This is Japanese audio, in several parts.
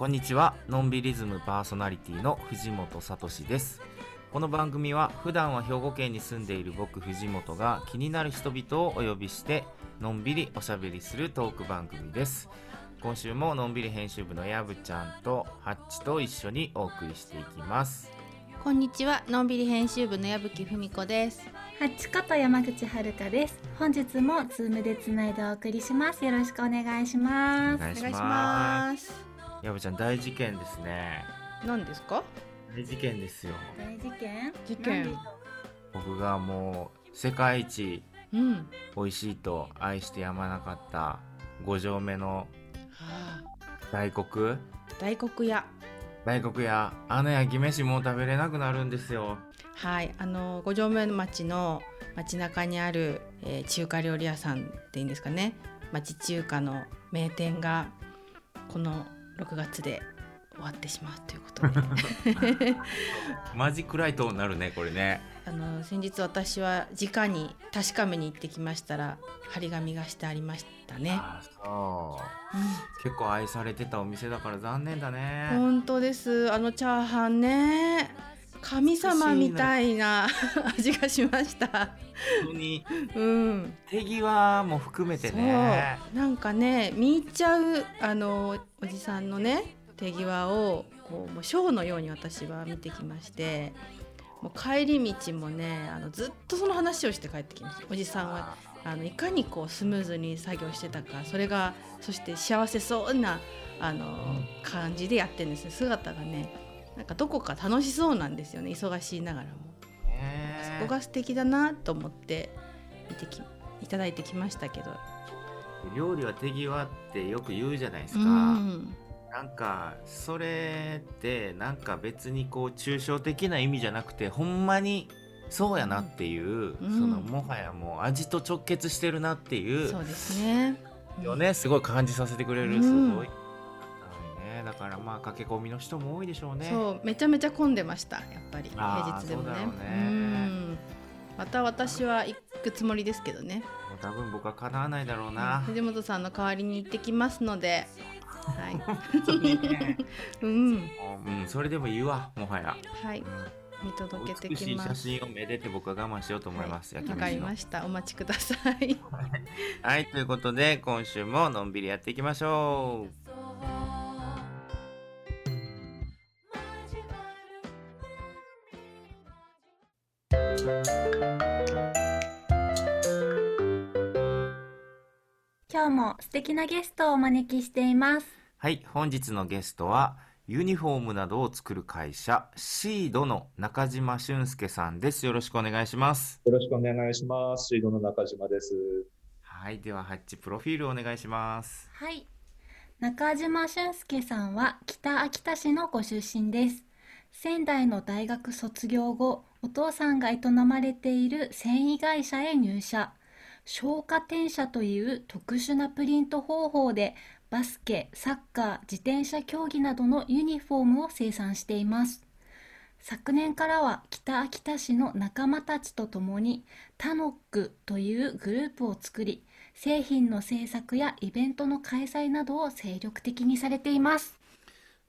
こんにちは。のんびりズムパーソナリティの藤本聡です。この番組は普段は兵庫県に住んでいる僕藤本が気になる人々をお呼びしてのんびりおしゃべりするトーク番組です。今週ものんびり編集部のやぶちゃんとハッチと一緒にお送りしていきますこんにちは、のんびり編集部の矢吹文子です。八こと山口遥です。本日もズームでつないでお送りします。よろしくお願いしおます。願いしお願いしまます。すやぶちゃん大事件ですね何ですか？大事件ですよ大事件？事件僕がもう世界一うん。美味しいと愛してやまなかった五条目のはあ、大黒？大黒屋。大黒屋あの焼き飯もう食べれなくなるんですよはい、あの五条目の町の街中にある、えー中華料理屋さんっていうんですかね。町中華の名店がこの6月で終わってしまうということで。マジ暗いとなるねこれねあの先日私は直に確かめに行ってきましたら張り紙がしてありましたね。あそう。結構愛されてたお店だから残念だね。本当です。あのチャーハンね神様みたいな味がしました。本当に。うん。手際も含めてね。なんかね見入っちゃうあのおじさんのね手際をこうもうショーのように私は見てきましてもう帰り道もねあのずっとその話をして帰ってきました。おじさんはあのいかにこうスムーズに作業してたかそれがそして幸せそうなあの感じでやってるんですね。姿がねなんかどこか楽しそうなんですよね。忙しいながらも。ねそこが素敵だなと思って見てきいただいてきましたけど。料理は手際ってよく言うじゃないですうか、んなんかそれってなんか別にこう抽象的な意味じゃなくてほんまにそうやなっていう、うん。そのもはやもう味と直結してるなっていうそうですね。よねすごい感じさせてくれうん。るすごい、ねだからまあ駆け込みの人も多いでしょうね。そうめちゃめちゃ混んでましたやっぱり平日でもね。ね。うん。また私は行くつもりですけどね。もう多分僕は叶わないだろうな、藤本さんの代わりに行ってきますのではい。うんもううん、それでもいいわもはや、はい。うん見届けて美しい写きます真をめでて僕は我慢しようと思います、はい。かりました。お待ちください。はい。ということで今週ものんびりやっていきましょう今日も素敵なゲストをお招きしています。はい本日のゲストはユニフォームなどを作る会社シードの中島俊介さんですよろしくお願いしますよろしくお願いします。シードの中島です。はいではハッチプロフィールお願いしますはい。中島俊介さんは北秋田市のご出身です。仙台の大学卒業後、お父さんが営まれている繊維会社へ入社。消化転写という特殊なプリント方法でバスケ、サッカー、自転車競技などのユニフォームを生産しています。昨年からは北秋田市の仲間たちと共にタノックというグループを作り製品の制作やイベントの開催などを精力的にされています。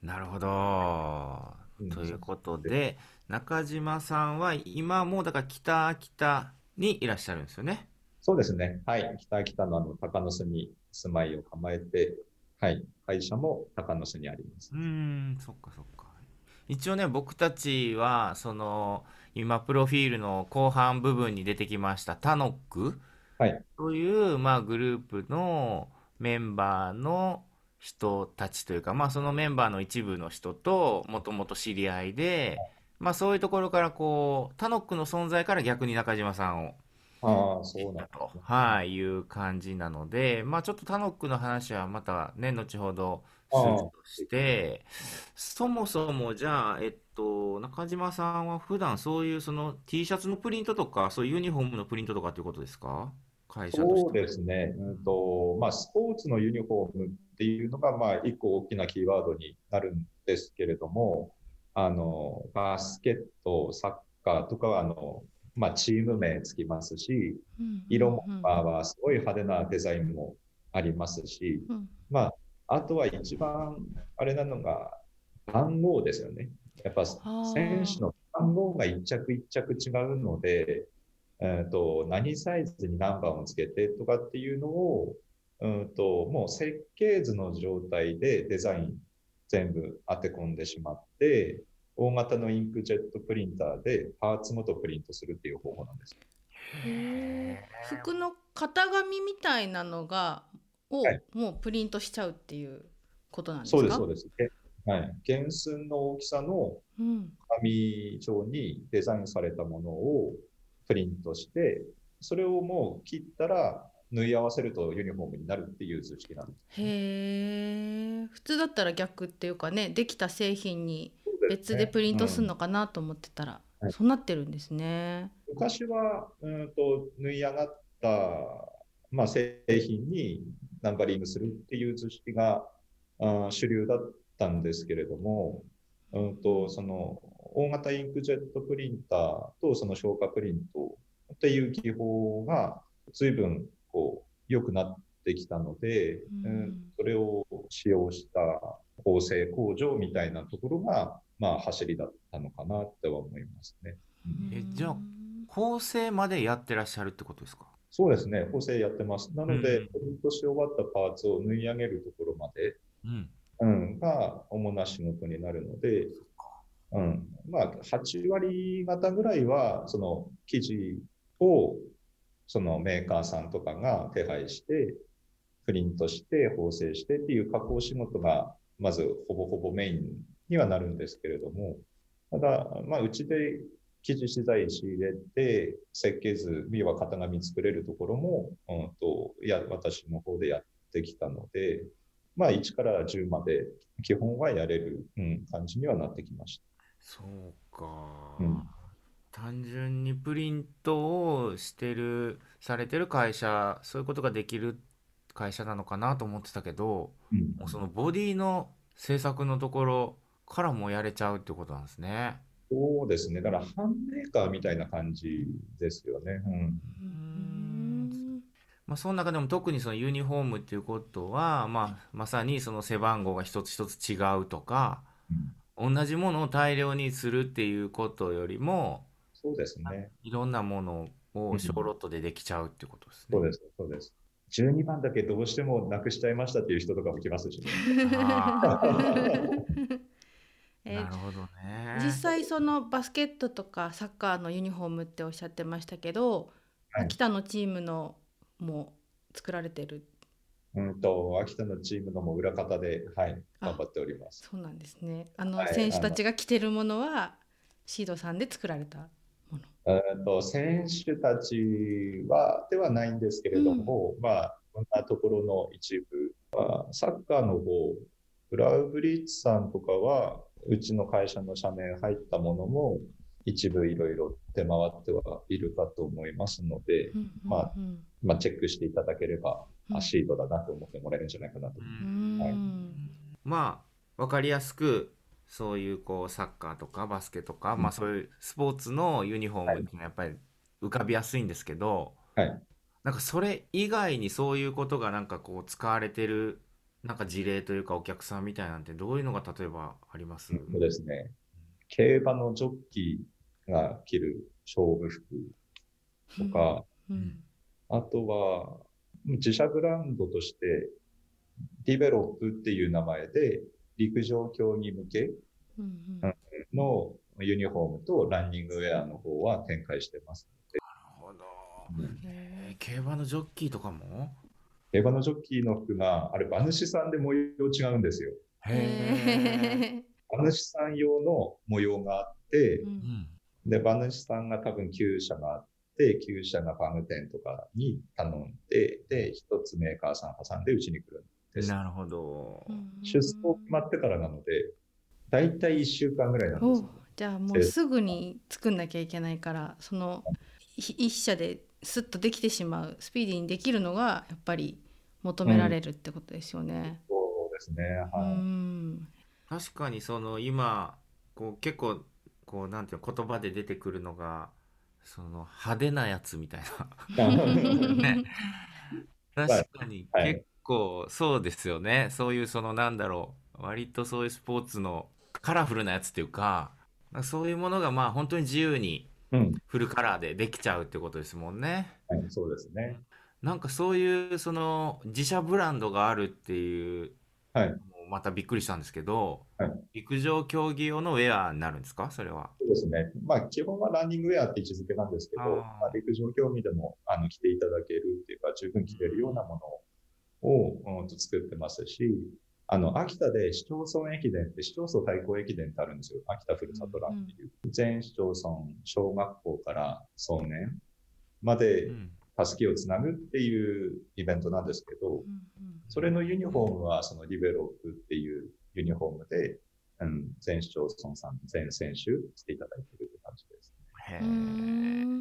なるほどうんということで中島さんは今もうだから北秋田にいらっしゃるんですよねそうですね。はい。北秋田のあの鷹巣に住まいを構えて、はい。会社も鷹巣にありますうー。んそっかそっか一応ね僕たちはその今プロフィールの後半部分に出てきましたタノックはい。という、まあ、グループのメンバーの人たちというか、まあ、そのメンバーの一部の人ともともと知り合いで、まあ、そういうところからこうタノックの存在から逆に中島さんをああ、そうなんだと、はい、いう感じなので、まあ、ちょっとタノックの話はまたね、後ほどするとして、そもそもじゃあ、えっと、中島さんは普段そういうその T シャツのプリントとか、そういうユニフォームのプリントとかっていうことですか？会社として。そうですね。うんと、まあ、スポーツのユニフォームってっていうのが、まあ、一個大きなキーワードになるんですけれども、あの、バスケット、サッカーとかは、あの、まあ、チーム名つきますし、うん色もうんはすごい派手なデザインもありますし、うん。まあ、あとは一番あれなのが番号ですよね。やっぱー。選手の番号が一着一着違うので、えー、と何サイズに何番をつけてとかっていうのを、うん、ともう設計図の状態でデザイン全部当て込んでしまって、大型のインクジェットプリンターでパーツごとプリントするっていう方法なんです。服の型紙みたいなのがをはいもうプリントしちゃうっていうことなんですか？そうです、そうです。えはい、原寸の大きさのうん紙状にデザインされたものをプリントして、それをもう切ったら縫い合わせるとユニフォームになるっていう図式なんです。へえ普通だったら逆っていうかねできた製品に別でプリントするうんのかなと思ってたら、はい。そうなってるんですね。昔はうんと縫い上がった、まあ、製品にナンバリングするっていう図式があー主流だったんですけれども、うんとその大型インクジェットプリンターとその消化プリントっていう技法が随分こう良くなってきたので、うん。うんそれを使用した構成工場みたいなところが、まあ、走りだったのかなっては思いますね。えじゃあ構成までやってらっしゃるってことですか？そうですね、補正やってます。なので、うんプリントし終わったパーツを縫い上げるところまで、うん。うん、が主な仕事になるので、うん、まあ、8割方ぐらいは、その生地を、そのメーカーさんとかが手配して、プリントして、縫製してっていう加工仕事が、まずほぼほぼメインにはなるんですけれども、ただ、まあ、うちで生地資材仕入れて、設計図、要は型紙作れるところも、うんと、いや、私の方でやってきたので、まあ、1から10まで基本はやれる、うん、感じにはなってきました。そうか、うん。単純にプリントをしてるされてる会社そういうことができる会社なのかなと思ってたけどうん。もうそのボディの制作のところからもやれちゃうってことなんですね。そうですね。だから、ハンメーカーみたいな感じですよね。うん。うんまあ、その中でも特にそのユニフォームっていうことは、まあ、まさにその背番号が一つ一つ違うとか同じものを大量にするっていうことよりもそうですね。いろんなものを小ロットでできちゃうってことですね。そうです。そうです。12番だけどうしてもなくしちゃいましたっていう人とかも来ますしね。あえなるほどね。実際そのバスケットとかサッカーのユニフォームっておっしゃってましたけど、はい。秋田のチームのも作られてる？うんと、秋田のチームのも裏方で、はい、あ頑張っております。そうなんですね。あのはい選手たちが着てるものはシードさんで作られたもの？うんと選手たちはではないんですけれども、まあ、こんなところの一部、まあ、サッカーの方、ブラウブリッツさんとかは、うちの会社の社名入ったものも、一部いろいろ出回ってはいるかと思いますので、うんまあうん。まあ、チェックしていただければ、うん。あシードだなと思ってもらえるんじゃないかなと。ううん。んはい。まあ分かりやすくそういうこうサッカーとかバスケとか、まあそういうスポーツのユニフォームっていうのはやっぱり浮かびやすいんですけど、はい。なんかそれ以外にそういうことがなんかこう使われてるなんか事例というかお客さんみたいなんてどういうのが例えばあります？そうですね。競馬のジョッキーが着る勝負服とか、うん。あとは、自社ブランドとして、ディベロップっていう名前で、陸上競技向けうんうん。のユニフォームとランニングウェアの方は展開してます。なるほど。えー競馬のジョッキーとかも？競馬のジョッキーの服が、あれ、馬主さんで模様違うんですよ。へ馬主さん用の模様があってう、んんで、馬主さんが多分9社があって、9社がファーム店とかに頼んで、で、一つメーカーさん挟んでうちに来るんです。なるほど出走決まってからなので、だいたい1週間ぐらいなんでおすよ。じゃあもうすぐに作んなきゃいけないからそのひ一社でスッとできてしまうスピーディーにできるのがやっぱり求められるってことですよね。そですね。うはい。ん確かにその今こう結構こうなんていうの言葉で出てくるのがその派手なやつみたいな ね確かにはい結構そうですよねそういうそのなんだろう割とそういうスポーツのカラフルなやつっていうかそういうものがまあ本当に自由にうん、フルカラーでできちゃうってことですもんね。はい、そうですね。なんかそういうその自社ブランドがあるっていうはい。もうまたびっくりしたんですけど、はい陸上競技用のウェアになるんですか？それは。そうですね。まあ、基本はランニングウェアって位置づけなんですけど、あーまあ、陸上競技でもあの着ていただけるっていうか、十分着れるようなものを、うんと作ってますし、あの、秋田で市町村駅伝って、市町村対抗駅伝ってあるんですよ。秋田ふるさとランっていう。全市町村、小学校から総年までうんたすきをつなぐっていうイベントなんですけど、それのユニフォームはそのリベロックっていうユニフォームで、うん、全市町村さん、全選手していただいてるって感じです。へえ。うこん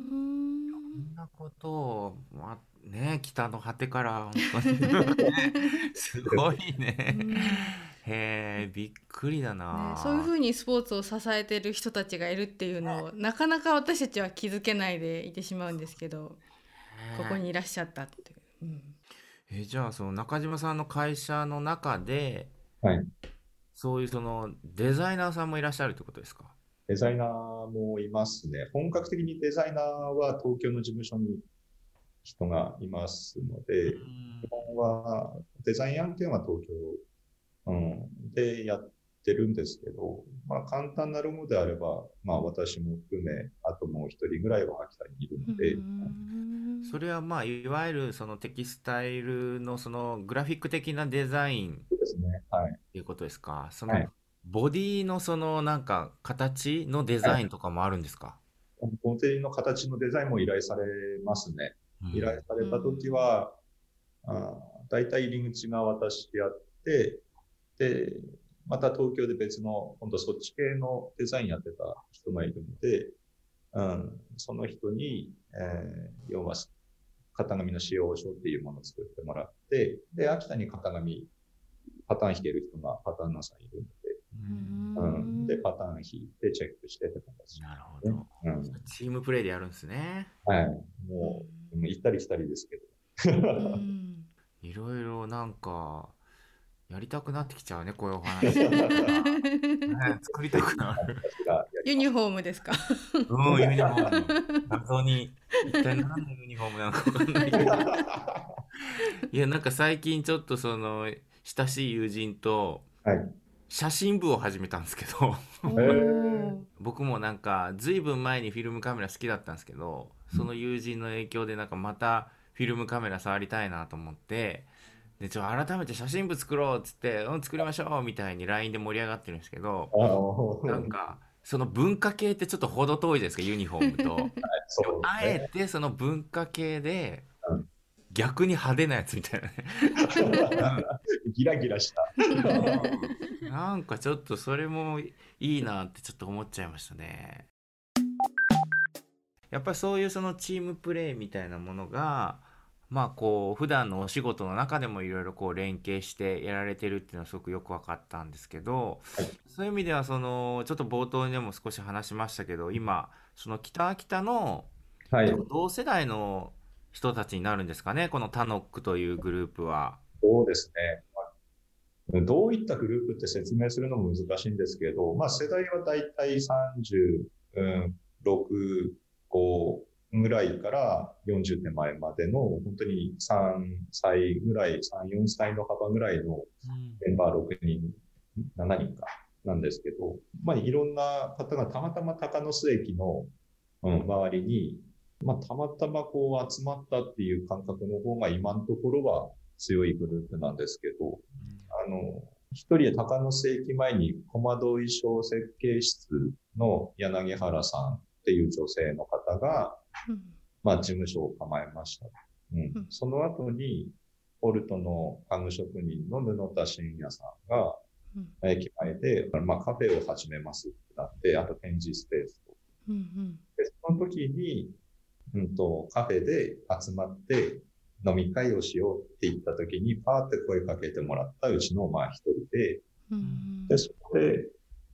んなことを、まあ、ね、北の果てから本当に すごいね。へえ、びっくりだねな。そういうふうにスポーツを支えてる人たちがいるっていうのをなかなか私たちは気づけないでいてしまうんですけどここにいらっしゃったっていう。うんえじゃあその中島さんの会社の中ではい。そういうそのデザイナーさんもいらっしゃるってことですか？デザイナーもいますね。本格的にデザイナーは東京の事務所に人がいますので、基本はデザイン案件は東京、うん、でやってるんですけど、まあ簡単なロゴであれば、まあ私も含め、あともう一人ぐらいは秋田にいるので、うんそれはまあいわゆるそのテキスタイルのそのグラフィック的なデザイン。ですね。はい。ていうことですか？そのはい。ボディのそのなんか形のデザインとかもあるんですか？ボディの形のデザインも依頼されますね。依頼されたときは、あ大体入り口が私やって、で、また東京で別の、今度そっち系のデザインやってた人がいるので、うん、その人に、えー要は、型紙の使用書っていうものを作ってもらって、で、秋田に型紙、パターン引ける人がパターンナーさんいるうんので、うん、で、パターン引いてチェックしてって形。なるほど。うん、チームプレーでやるんですね。はい。もう、うん行ったり来たりですけど。うんいろいろなんかやりたくなってきちゃうねこういうお話、ね、作りたくなるユニフォームですか？うん、ユニフォーム。謎に。一体何のユニフォームなのかわかんないけど。いや、なんか最近ちょっとその、親しい友人とはい。写真部を始めたんですけど、僕もなんか、ずいぶん前にフィルムカメラ好きだったんですけど、その友人の影響でなんかまたフィルムカメラ触りたいなと思って、で、ちょ、改めて写真部作ろうっつって、うん、作りましょうみたいに LINE で盛り上がってるんですけど、なんか、その文化系ってちょっと程遠いじゃないですか、ユニフォームと。そうあえてその文化系でうん逆に派手なやつみたいなね。ギラギラした。なんかちょっとそれもいいなってちょっと思っちゃいましたね。やっぱりそういうそのチームプレーみたいなものがまあこう普段のお仕事の中でもいろいろこう連携してやられてるっていうのはすごくよく分かったんですけど、はいそういう意味ではそのちょっと冒頭にでも少し話しましたけど今その北秋田のはい。同世代の人たちになるんですかね？このタノックというグループは。そうですね。まあどういったグループって説明するのも難しいんですけど、まあ世代はだいたい36、5ぐらいから40手前までの、本当に3歳ぐらい、3、4歳の幅ぐらいのメンバー6人、7人か、なんですけど、まあ、いろんな方がたまたま高野巣駅の、うん、周りに、まあ、たまたまこう集まったっていう感覚の方が今のところは強いグループなんですけど、あの、一人で高野巣駅前に小窓衣装設計室の柳原さんっていう女性の方が、うん。まあ、事務所を構えました。うん。うん。その後に、ポルトの家具職人の布田信也さんが、うん。駅前で、まあ、カフェを始めますってなって、あと展示スペースを。うんで、その時に、うんと、カフェで集まって、飲み会をしようって言った時に、パーって声かけてもらったうちのまあ一人で、うん。で、そこで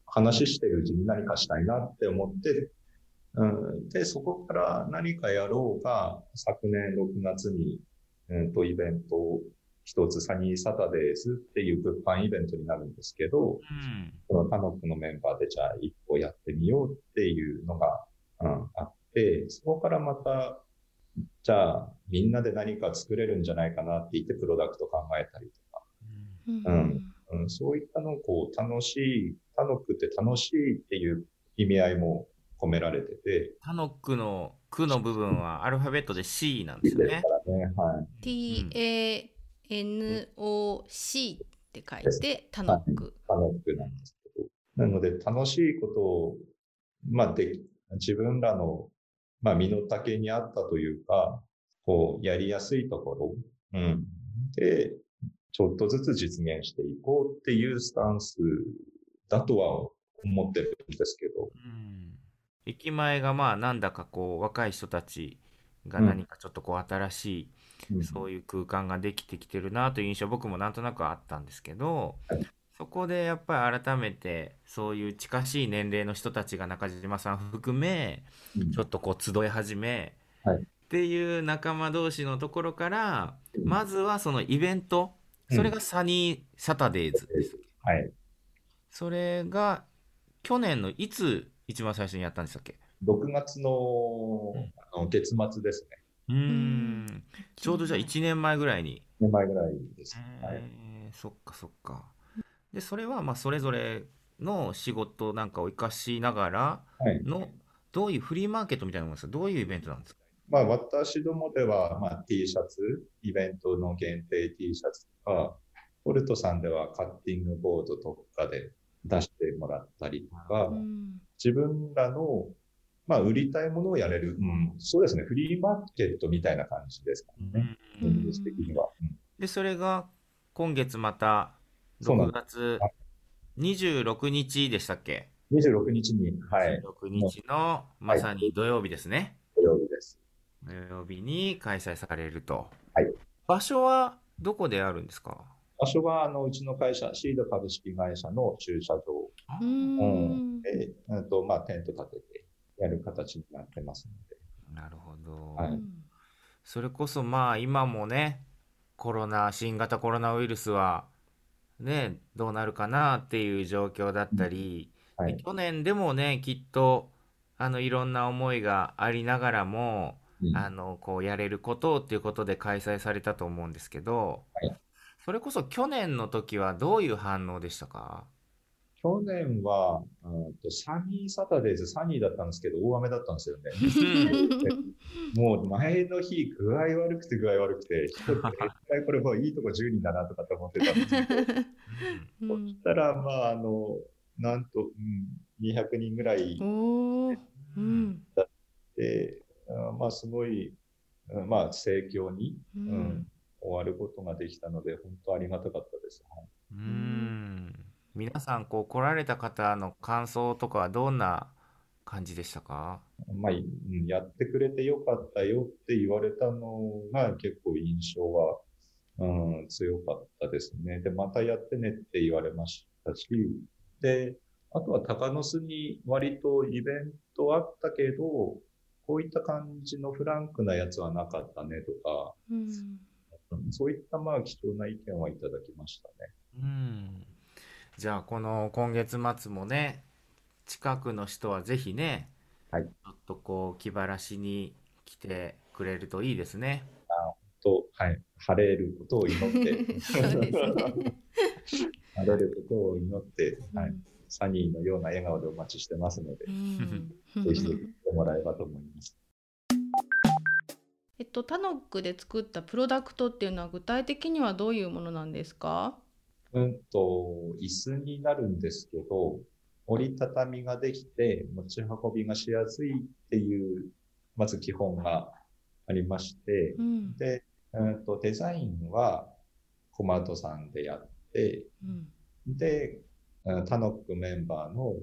話してるうちに何かしたいなって思って、うん、で、そこから何かやろうが、昨年6月に、うんと、イベントを一つ、サニーサタデーズっていう物販イベントになるんですけど、うん。そのタノックのメンバーでじゃあ一個やってみようっていうのが、うん、あって、そこからまた、じゃあみんなで何か作れるんじゃないかなって言ってプロダクト考えたりとか、うん。うん、そういったのをこう楽しい、タノックって楽しいっていう意味合いも込められてて、タノックの「ク」の部分はアルファベットで C なんですよね。ね、はい。TANOC って書いてタノック。タノックなんですけど。なので楽しいことを、まあで、自分らの、まあ身の丈にあったというか、こう、やりやすいところ、うん。で、ちょっとずつ実現していこうっていうスタンスだとは思ってるんですけど、うん駅前がまあなんだかこう若い人たちがうん。何かちょっとこう新しい、うん。そういう空間ができてきてるなという印象僕もなんとなくあったんですけど、はいそこでやっぱり改めてそういう近しい年齢の人たちが中島さん含めうん。ちょっとこう集い始め、はい。っていう仲間同士のところからうん。まずはそのイベントそれがサニーサタデーズです。はい。それが去年のいつ一番最初にやったんでしたっけ？6月のうんあの月末ですね。うーんちょうどじゃあ1年前ぐらいに。2年前ぐらいです。はい。えーそっかそっか。でそれはまあそれぞれの仕事なんかを生かしながらはい。のどういうフリーマーケットみたいなものですか？どういうイベントなんですか？まあ、私どもでは、まあ、T シャツ、イベントの限定 T シャツとか、ポルトさんではカッティングボードとかで出してもらったりとか、うん自分らの、まあ、売りたいものをやれる、うん、そうですね、フリーマーケットみたいな感じですかね、うん。的には。うん。でそれが今月また6そうなんで月26日でしたっけ、26日に、はい、26日のまさに土曜日ですね。土曜日です。土曜日に開催されると。はい。場所はどこであるんですか？場所は、あの、うちの会社、シード株式会社の駐車場うんで、うんと、まあ、テント立ててやる形になってますので。なるほど。はいそれこそまあ今もね、コロナ、新型コロナウイルスはね、どうなるかなっていう状況だったり、はい。去年でもね、きっとあのいろんな思いがありながらも、うんあのこうやれることをっていうことで開催されたと思うんですけど、はいそれこそ去年の時はどういう反応でしたか？去年は、うんとサニーサタデーズ、サニーだったんですけど、大雨だったんですよね。もう前の日、具合悪くて具合悪くて、一人絶対これもういいとこ10人だなとかって思ってたんですけど、うん。そしたら、まあ、あの、なんと、うん、200人ぐらいおー。うん。で、うんまあ、すごい、うんまあ、盛況に、ううんん、終わることができたので、本当ありがたかったです。はいうん皆さんこう来られた方の感想とかはどんな感じでしたか？まあ、うんやってくれてよかったよって言われたのが結構印象は、うん、強かったですね。で、またやってねって言われましたし、で、あとは鷹の巣に割とイベントあったけど、こういった感じのフランクなやつはなかったねとか、うんうんそういったまあ貴重な意見はいただきましたね。うん。じゃあこの今月末もね近くの人はぜひね、はい。ちょっとこう気晴らしに来てくれるといいですね。と、はい、晴れることを祈って、晴れることを祈って、はい、うんサニーのような笑顔でお待ちしてますので、うん。ぜひ来てもらえばと思います。えっと、タノックで作ったプロダクトっていうのは具体的にはどういうものなんですか？うんと、椅子になるんですけど、折りたたみができて持ち運びがしやすいっていう、まず基本がありましてう、ん。で、うんと、デザインはコマートさんでやって、うん。で、うんタノックメンバーの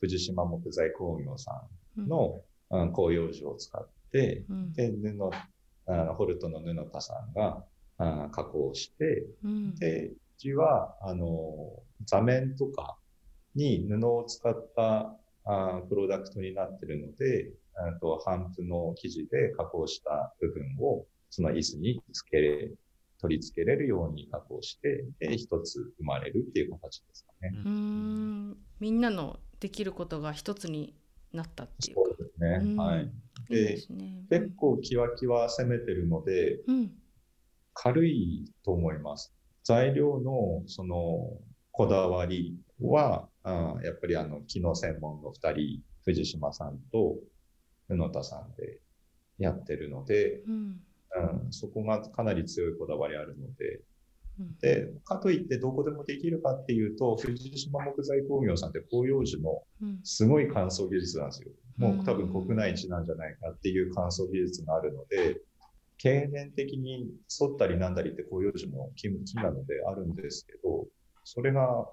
藤島木材工業さんの、うん、広葉樹を使って、うん。で、布、あのホルトの布田さんがあ加工して、うん。で、うちは、あの、座面とかに布を使ったあプロダクトになってるので、あと、帆布の生地で加工した部分を、その椅子につけれ、取り付けれるように加工して、で、一つ生まれるっていう形ですかね。うーん。みんなのできることが一つになったっていうかそうですね。うんはい。でね結構キワキワ攻めてるので、うん軽いと思います。材料のそのこだわりは、あーやっぱりあの機能専門の2人、藤島さんと布田さんでやってるので、うんうん、そこがかなり強いこだわりあるので、うんで、かといってどこでもできるかっていうと、藤島木材工業さんって広葉樹のうん。すごい乾燥技術なんですよ。もう多分国内一なんじゃないかっていう乾燥技術があるので、経年的に反ったりなんだりって広葉樹も木木なのであるんですけど、それが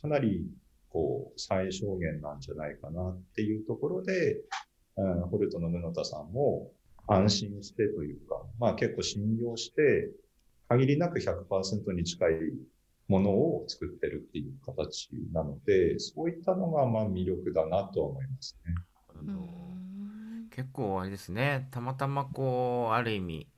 かなりこう最小限なんじゃないかなっていうところで、うん、ホルトの布田さんも安心してというか、まあ結構信用して、限りなく100%に近いものを作ってるっていう形なので、そういったのがまあ魅力だなとは思いますね。うん。結構あれですね。たまたまこうある意味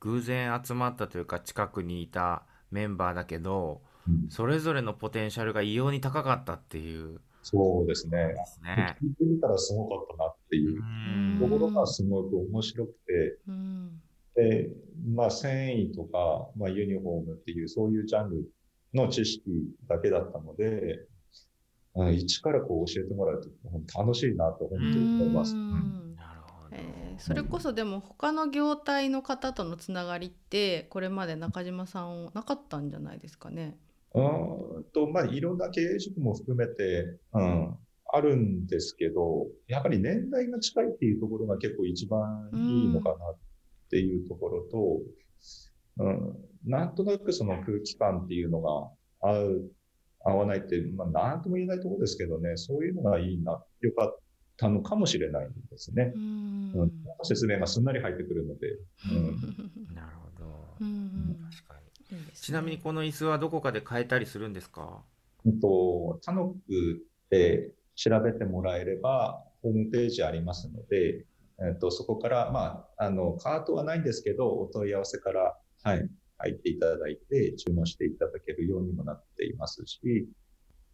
偶然集まったというか近くにいたメンバーだけどうん。それぞれのポテンシャルが異様に高かったっていう。そうですね。ですね。聞いてみたらすごかったなっていう。うん。ところがすごく面白くて、うんで、まあ繊維とか、まあユニフォームっていうそういうジャンルの知識だけだったので、あ一からこう教えてもらうと楽しいなと本当に思います。ううんんなるほど。えーそれこそでも他の業態の方とのつながりってこれまで中島さんなかったんじゃないですかね？うーんと、まあ、いろんな経営職も含めて、うん、あるんですけど、やっぱり年代が近いっていうところが結構一番いいのかなっていうところと、うん、なんとなくその空気感っていうのが合う、合わないって、まあ、なんとも言えないところですけどね、そういうのがいいな、よかったのかもしれないですね。う。ん。うん、説明がすんなり入ってくるので、うん。なるほど。うん。うん。確かに。ね。ちなみにこの椅子はどこかで買えたりするんですか？うんと、タノックで調べてもらえれば、ホームページありますので、えっと、そこから、まあ、あの、カートはないんですけど、お問い合わせから、はい、入っていただいて、注文していただけるようにもなっていますし、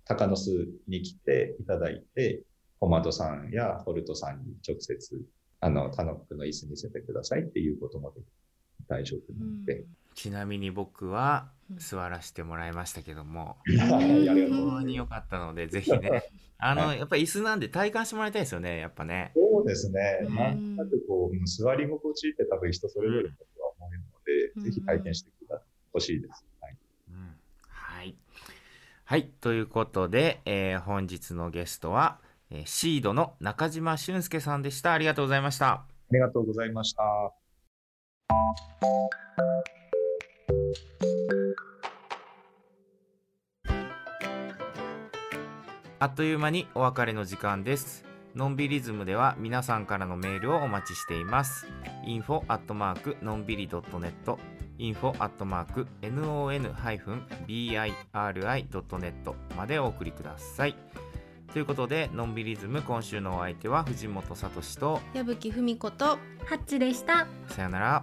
鷹の巣に来ていただいて、コマドさんやホルトさんに直接、あの、タノックの椅子見せてくださいっていうこともでき大丈夫なので、ちなみに僕はうん座らせてもらいましたけども、非常に良かったので、ぜひね、あの、はやっぱり椅子なんで体感してもらいたいですよね、やっぱね。そうですね。うんなんとなくこう、うん座り心地って多分人それぞれだとは思うのうんで、ぜひ体験してほしいです。はい。うんはい。はい。ということで、えー本日のゲストは、えーシードの中島俊介さんでした。ありがとうございました。ありがとうございました。あっという間にお別れの時間です。のんびりズムでは皆さんからのメールをお待ちしています。info アットマークのんびり .net info アットマーク non-biri.net までお送りください。ということで、のんびりズム今週のお相手は藤本聡と、矢吹文子とハッチでした。さよなら。